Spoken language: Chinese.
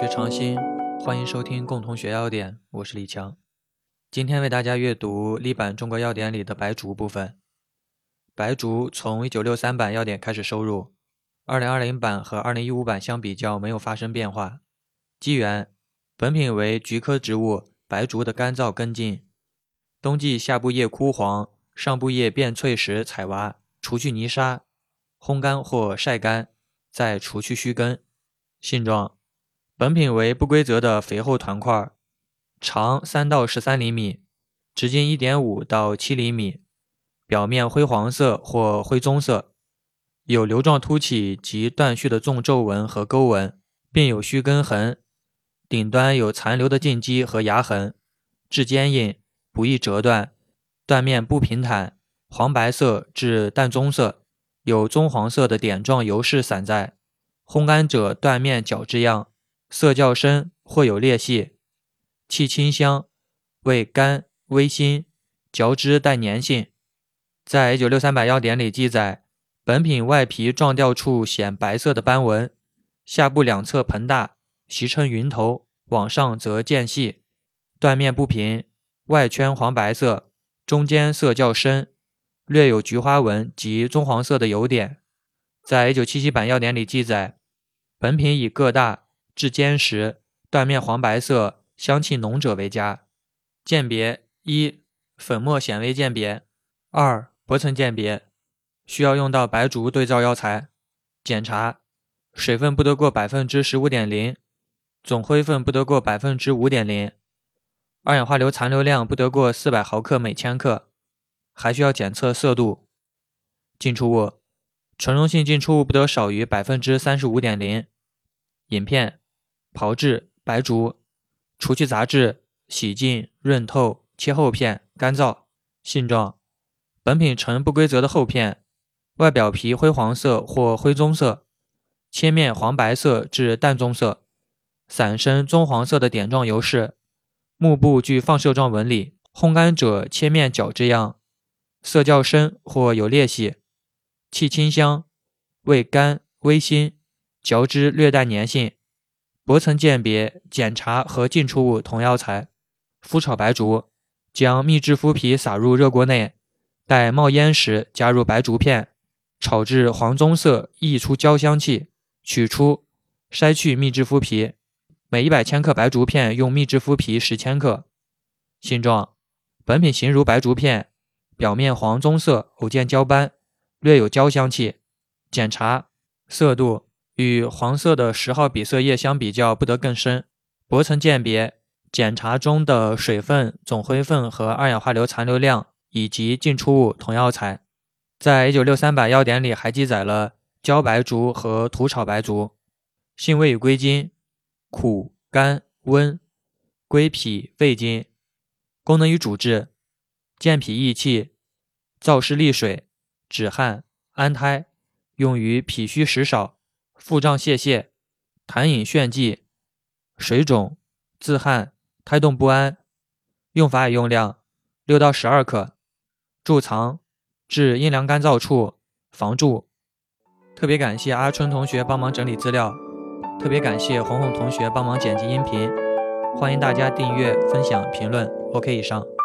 学常新，欢迎收听共同学要点，我是李强。今天为大家阅读立版中国要点里的白族部分。白族从1963版要点开始收入，2020版和2015版相比较没有发生变化。基源：本品为菊科植物白族的干燥根茎，冬季下部叶枯黄，上部叶变脆时采挖，除去泥沙，烘干或晒干，再除去须根。性状：本品为不规则的肥厚团块，长三到十三厘米，直径一点五到七厘米，表面灰黄色或灰棕色，有瘤状凸起及断续的纵皱纹和沟纹，并有须根痕，顶端有残留的茎基和芽痕，质坚硬，不易折断，断面不平坦，黄白色至淡棕色，有棕黄色的点状油饰散在。烘干者断面角质样，色较深或有裂隙，气清香，味甘微辛，嚼汁带粘性。在一九六三版要点里记载，本品外皮撞掉处显白色的斑纹，下部两侧膨大，习称云头，往上则渐细，断面不平，外圈黄白色，中间色较深，略有菊花纹及棕黄色的油点。在一九七七版要点里记载。本品以个大、质坚实、断面黄白色、香气浓者为佳。鉴别：一、粉末显微鉴别；二、薄层鉴别。需要用到白竹对照药材。检查：水分不得过百分之十五点零，总灰分不得过百分之五点零，二氧化硫残留量不得过四百毫克每千克。还需要检测色度。进出物。纯溶性进出物不得少于百分之三十五点零。饮片炮制白术，除去杂质，洗净，润透，切厚片，干燥。性状：本品呈不规则的厚片，外表皮灰黄色或灰棕色，切面黄白色至淡棕色，散生棕黄色的点状油饰，幕布具放射状纹理。烘干者切面角质样，色较深或有裂隙。气清香，味甘微辛，嚼汁略带粘性。薄层鉴别检查和进出物同药材。麸炒白术，将秘制麸皮撒入热锅内，待冒烟时加入白术片，炒至黄棕色，溢出焦香气，取出，筛去秘制麸皮。每100千克白术片用秘制麸皮10千克。性状：本品形如白术片，表面黄棕色，偶见焦斑。略有焦香气，检查色度与黄色的十号比色液相比较不得更深。薄层鉴别检查中的水分、总灰分和二氧化硫残留量以及进出物同药材。在一九六三版药典里还记载了焦白术和土炒白术。性味与归经：苦、甘、温，归脾、胃经。功能与主治：健脾益气，燥湿利水。止汗、安胎，用于脾虚食少、腹胀泄泻、痰饮眩悸、水肿、自汗、胎动不安。用法与用量：六到十二克。贮藏：至阴凉干燥处，防蛀。特别感谢阿春同学帮忙整理资料，特别感谢红红同学帮忙剪辑音频。欢迎大家订阅、分享、评论。OK，以上。